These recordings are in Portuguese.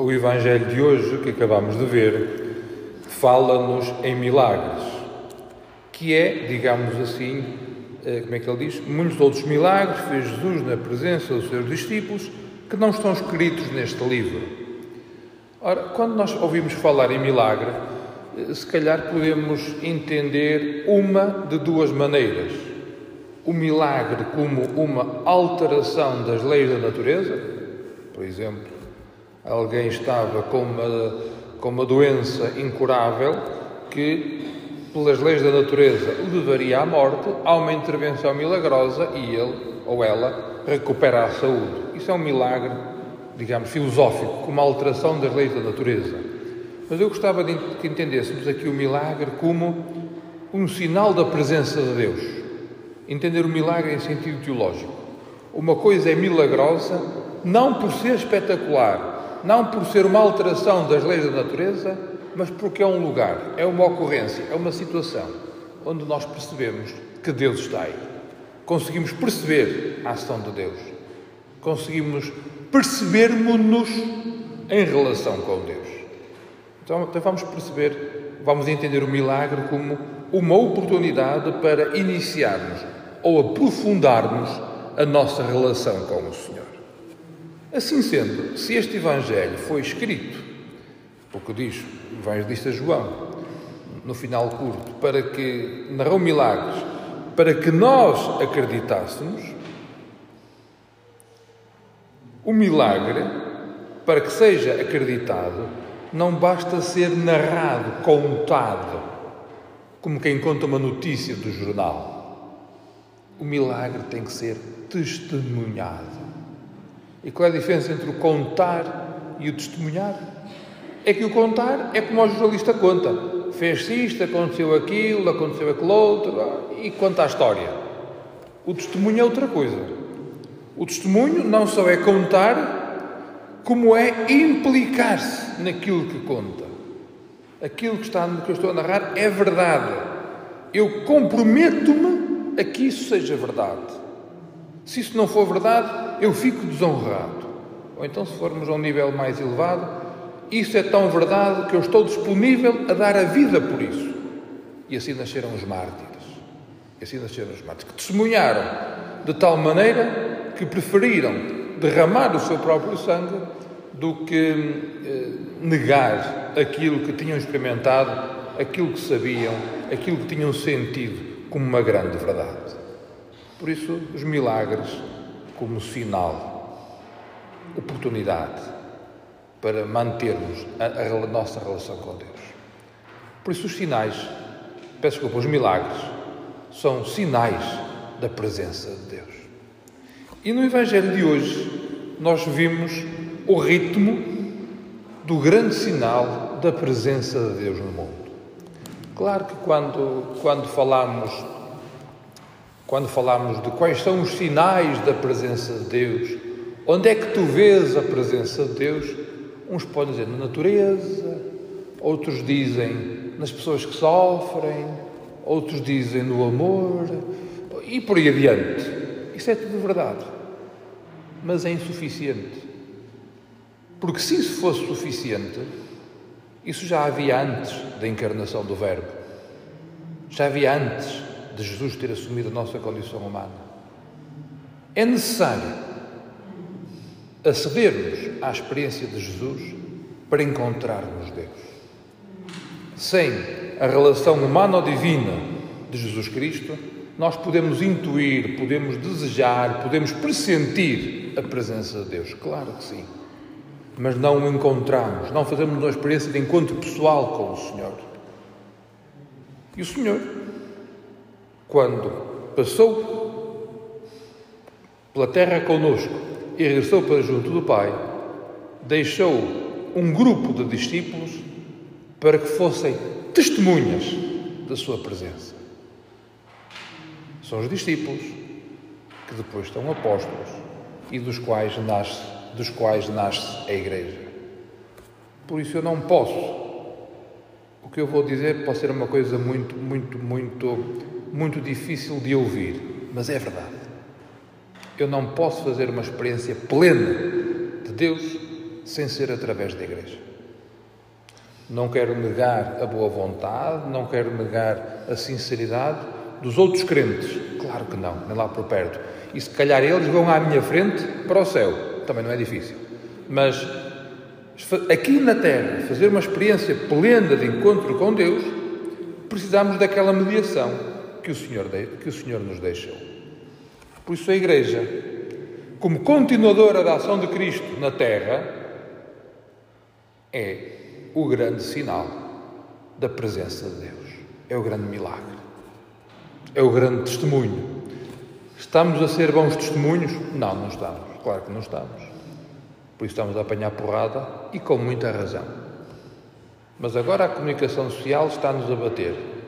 o Evangelho de hoje, que acabamos de ver, fala-nos em milagres, que é, digamos assim, eh, como é que ele diz? Muitos outros milagres fez Jesus na presença dos seus discípulos que não estão escritos neste livro. Ora, quando nós ouvimos falar em milagre, eh, se calhar podemos entender uma de duas maneiras. O milagre como uma alteração das leis da natureza, por exemplo, alguém estava com uma, com uma doença incurável que pelas leis da natureza, o levaria à morte, há uma intervenção milagrosa e ele ou ela recupera a saúde. Isso é um milagre, digamos, filosófico, uma alteração das leis da natureza. Mas eu gostava de que entendêssemos aqui o milagre como um sinal da presença de Deus. Entender o milagre em sentido teológico. Uma coisa é milagrosa não por ser espetacular, não por ser uma alteração das leis da natureza, mas porque é um lugar, é uma ocorrência, é uma situação onde nós percebemos que Deus está aí. Conseguimos perceber a ação de Deus. Conseguimos percebermos-nos em relação com Deus. Então, então vamos perceber, vamos entender o milagre como uma oportunidade para iniciarmos ou aprofundarmos a nossa relação com o Senhor. Assim sendo, se este Evangelho foi escrito pouco diz o evangelista João, no final curto, para que narrou milagres, para que nós acreditássemos, o milagre, para que seja acreditado, não basta ser narrado, contado, como quem conta uma notícia do jornal. O milagre tem que ser testemunhado. E qual é a diferença entre o contar e o testemunhar? É que o contar é como o jornalista conta. Fez-se isto, aconteceu aquilo, aconteceu aquilo outro, e conta a história. O testemunho é outra coisa. O testemunho não só é contar, como é implicar-se naquilo que conta. Aquilo que, está, que eu estou a narrar é verdade. Eu comprometo-me a que isso seja verdade. Se isso não for verdade, eu fico desonrado. Ou então, se formos a um nível mais elevado, isso é tão verdade que eu estou disponível a dar a vida por isso. E assim nasceram os mártires. E assim nasceram os mártires, que testemunharam de tal maneira que preferiram derramar o seu próprio sangue do que eh, negar aquilo que tinham experimentado, aquilo que sabiam, aquilo que tinham sentido como uma grande verdade. Por isso, os milagres como sinal, oportunidade, para mantermos a, a, nossa relação com Deus. Por isso, os sinais, peço desculpa, os milagres, são sinais da presença de Deus. E no Evangelho de hoje, nós vimos o ritmo do grande sinal da presença de Deus no mundo. Claro que quando, quando falamos quando falamos de quais são os sinais da presença de Deus, onde é que tu vês a presença de Deus, Uns podem dizer na natureza, outros dizem nas pessoas que sofrem, outros dizem no amor e por aí adiante. Isso é tudo verdade, mas é insuficiente. Porque se isso fosse suficiente, isso já havia antes da encarnação do Verbo, já havia antes de Jesus ter assumido a nossa condição humana. É necessário acedermos à experiência de Jesus para encontrarmos Deus. Sem a relação humano-divina de Jesus Cristo, nós podemos intuir, podemos desejar, podemos pressentir a presença de Deus. Claro que sim. Mas não o encontramos, não fazemos uma experiência de encontro pessoal com o Senhor. E o Senhor, quando passou pela terra conosco, e regressou para junto do Pai, deixou um grupo de discípulos para que fossem testemunhas da sua presença. São os discípulos que depois estão apóstolos e dos quais nasce, dos quais nasce a igreja. Por isso eu não posso. O que eu vou dizer pode ser uma coisa muito, muito, muito, muito difícil de ouvir, mas é verdade. Eu não posso fazer uma experiência plena de Deus sem ser através da Igreja. Não quero negar a boa vontade, não quero negar a sinceridade dos outros crentes. Claro que não, nem lá por perto. E se calhar eles vão à minha frente para o céu. Também não é difícil. Mas aqui na Terra, fazer uma experiência plena de encontro com Deus, precisamos daquela mediação que o Senhor, que o Senhor nos deixou. Por isso a Igreja, como continuadora da ação de Cristo na Terra, é o grande sinal da presença de Deus. É o grande milagre. É o grande testemunho. Estamos a ser bons testemunhos? Não, não estamos. Claro que não estamos. Por isso estamos a apanhar porrada e com muita razão. Mas agora a comunicação social está-nos a bater.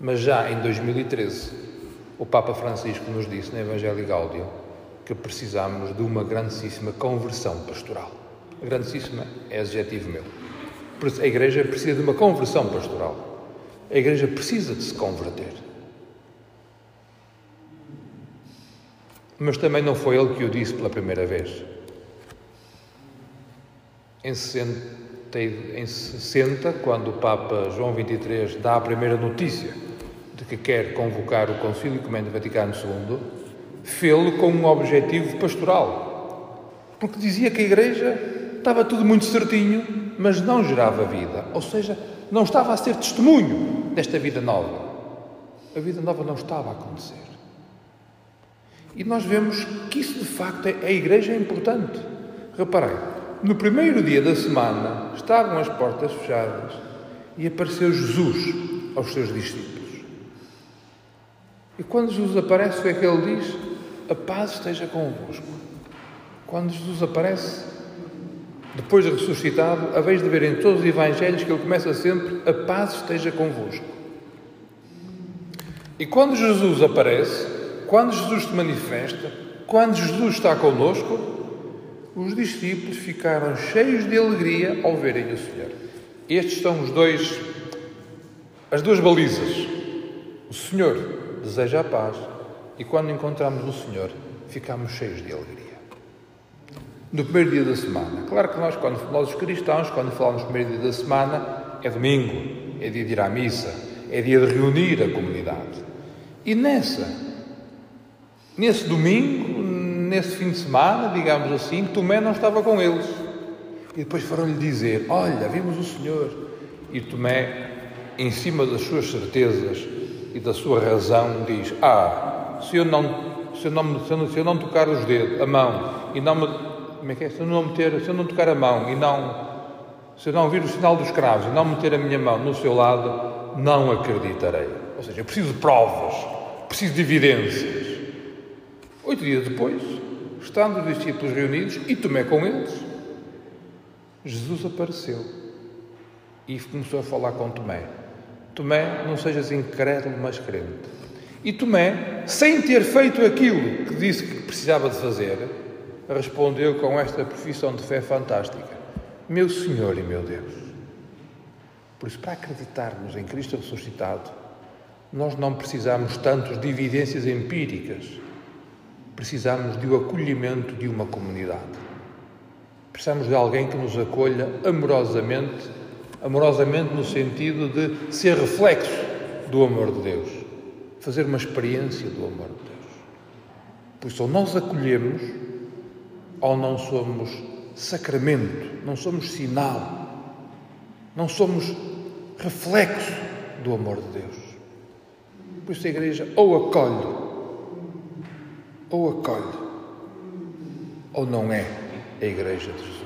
Mas já em 2013, o Papa Francisco nos disse no Evangelho Gáudio que precisamos de uma grandíssima conversão pastoral. Grandíssima é adjetivo meu. A Igreja precisa de uma conversão pastoral. A Igreja precisa de se converter. Mas também não foi ele que o disse pela primeira vez. Em 60, em 60 quando o Papa João XXIII dá a primeira notícia de que quer convocar o Concílio Ecumênico Vaticano II, fê-lo com um objetivo pastoral. Porque dizia que a Igreja estava tudo muito certinho, mas não gerava vida. Ou seja, não estava a ser testemunho desta vida nova. A vida nova não estava a acontecer. E nós vemos que isso de facto é, a igreja é importante. Reparem, no primeiro dia da semana estavam as portas fechadas e apareceu Jesus aos seus discípulos. E quando Jesus aparece, o que ele diz? A paz esteja convosco. Quando Jesus aparece, depois de ressuscitado, a vez de ver em todos os evangelhos que ele começa sempre: A paz esteja convosco. E quando Jesus aparece, quando Jesus se manifesta, quando Jesus está conosco, os discípulos ficaram cheios de alegria ao verem o Senhor. Estes são os dois, as duas balizas. O Senhor deseja a paz e quando encontramos o Senhor, ficamos cheios de alegria no primeiro dia da semana. Claro que nós, quando nós os cristãos, quando falamos primeiro dia da semana, é domingo, é dia de ir à missa, é dia de reunir a comunidade. E nessa, nesse domingo, nesse fim de semana, digamos assim, Tomé não estava com eles. E depois foram-lhe dizer: Olha, vimos o Senhor. E Tomé, em cima das suas certezas e da sua razão, diz: Ah, se eu não, se eu não, se eu não, se eu não tocar os dedos, a mão, e não me como é que é? Se eu não meter, se eu não tocar a mão e não, se eu não vir o sinal dos cravos e não meter a minha mão no seu lado, não acreditarei. Ou seja, eu preciso de provas, preciso de evidências. Oito dias depois, estando os discípulos reunidos e Tomé com eles, Jesus apareceu e começou a falar com Tomé. Tomé, não sejas incrédulo, mas crente. E Tomé, sem ter feito aquilo que disse que precisava de fazer, respondeu com esta profissão de fé fantástica: Meu Senhor e meu Deus. Por isso, para acreditarmos em Cristo ressuscitado, nós não precisamos tanto de evidências empíricas, precisamos de o acolhimento de uma comunidade. Precisamos de alguém que nos acolha amorosamente, amorosamente no sentido de ser reflexo do amor de Deus, fazer uma experiência do amor de Deus. Por isso, ou nós acolhemos ou não somos sacramento, não somos sinal, não somos reflexo do amor de Deus. Por isso a Igreja ou acolhe, ou acolhe, ou não é a Igreja de Jesus.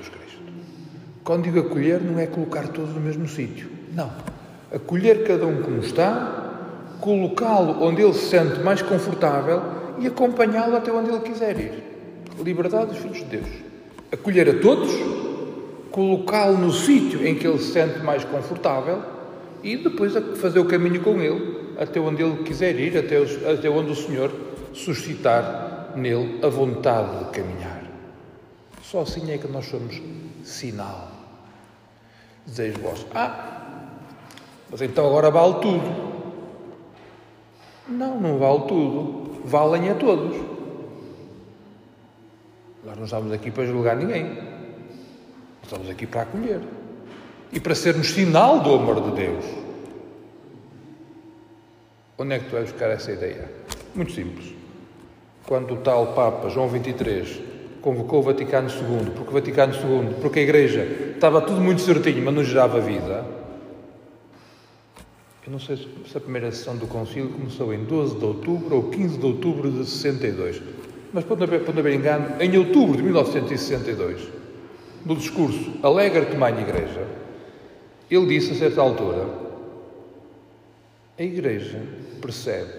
Quando digo acolher, não é colocar todos no mesmo sítio. Não. Acolher cada um como está, colocá-lo onde ele se sente mais confortável e acompanhá-lo até onde ele quiser ir liberdade dos filhos de Deus. Acolher a todos, colocá-lo no sítio em que ele se sente mais confortável e depois fazer o caminho com ele até onde ele quiser ir, até, até onde o Senhor suscitar nele a vontade de caminhar. Só assim é que nós somos sinal. Vós, ah, mas então agora vale tudo. Não, não vale tudo. Valem a todos. Nós não estamos aqui para julgar ninguém. Estamos aqui para acolher. E para sermos sinal do amor de Deus. Onde é que tu vais buscar essa ideia? Muito simples. Quando o tal Papa João XXIII convocou o Vaticano II, porque o Vaticano II, porque a Igreja estava tudo muito certinho, mas não gerava vida. Eu não sei se a primeira sessão do Concílio começou em 12 de outubro ou 15 de outubro de 62. Mas pode haver, pode haver engano, em outubro de 1962, no discurso Alegra-te, Mãe Igreja, ele disse a certa altura: a Igreja percebe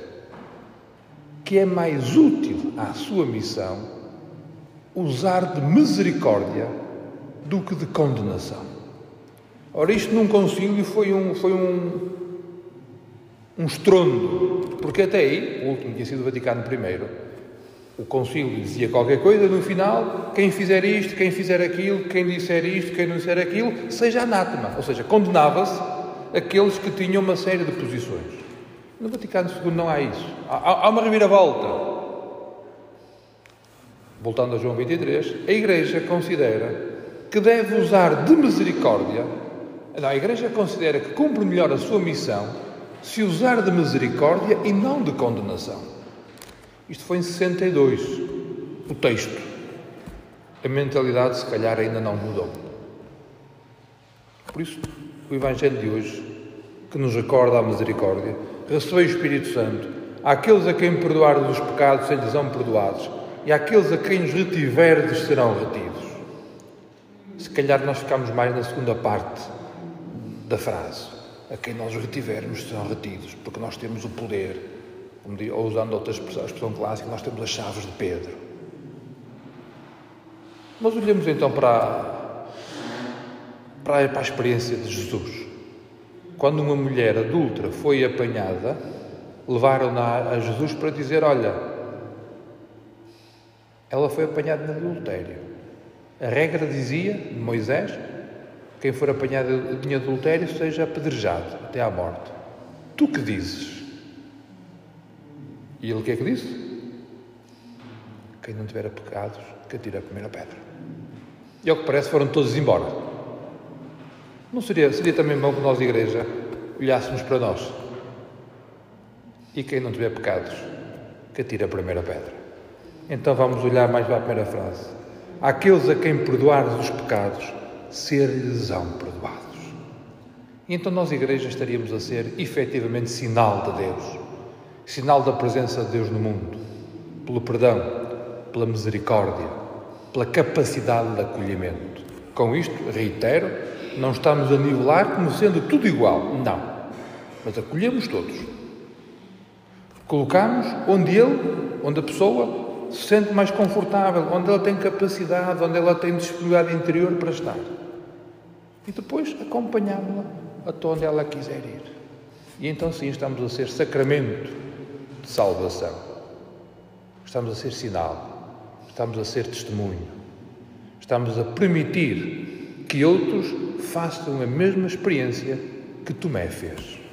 que é mais útil à sua missão usar de misericórdia do que de condenação. Ora, isto num concílio foi um, foi um, um estrondo, porque até aí, o último tinha sido o Vaticano I, o concílio dizia qualquer coisa, no final, quem fizer isto, quem fizer aquilo, quem disser isto, quem não disser aquilo, seja anátema, ou seja, condenava-se aqueles que tinham uma série de posições. No Vaticano II não há isso. Há, há uma reviravolta. Voltando a João 23, a Igreja considera que deve usar de misericórdia. Não, a Igreja considera que cumpre melhor a sua missão se usar de misericórdia e não de condenação. Isto foi em 62, o texto. A mentalidade, se calhar, ainda não mudou. Por isso, o Evangelho de hoje, que nos recorda a misericórdia, recebei o Espírito Santo, àqueles a quem perdoar os pecados se lhes são perdoados, e àqueles a quem os retiverdes serão retidos. Se calhar nós ficamos mais na segunda parte da frase. A quem nós retivermos serão retidos, porque nós temos o poder, ou usando outra expressão, a expressão clássica, nós temos as chaves de Pedro. Mas olhemos então para, para, para a experiência de Jesus. Quando uma mulher adulta foi apanhada, levaram-na a Jesus para dizer: Olha, ela foi apanhada no adultério. A regra dizia, de Moisés, quem for apanhado em adultério seja apedrejado até à morte. Tu que dizes? E ele o que é que disse? Quem não tiver pecados, que atire a primeira pedra. E ao que parece foram todos embora. Não seria, seria também bom que nós, igreja, olhássemos para nós? E quem não tiver pecados, que atire a primeira pedra. Então vamos olhar mais para a primeira frase. Aqueles a quem perdoares os pecados, ser-lhes-ão perdoados. Então nós, igreja, estaríamos a ser efetivamente sinal de Deus, sinal da presença de Deus no mundo, pelo perdão, pela misericórdia, pela capacidade de acolhimento. Com isto, reitero, não estamos a nivelar como sendo tudo igual. Não. Mas acolhemos todos. Colocamos onde ele, onde a pessoa se sente mais confortável, onde ela tem capacidade, onde ela tem disponibilidade interior para estar. E depois acompanhámo-la até onde ela quiser ir. E então sim estamos a ser sacramento de salvação. Estamos a ser sinal. Estamos a ser testemunho. Estamos a permitir que outros façam a mesma experiência que Tomé fez.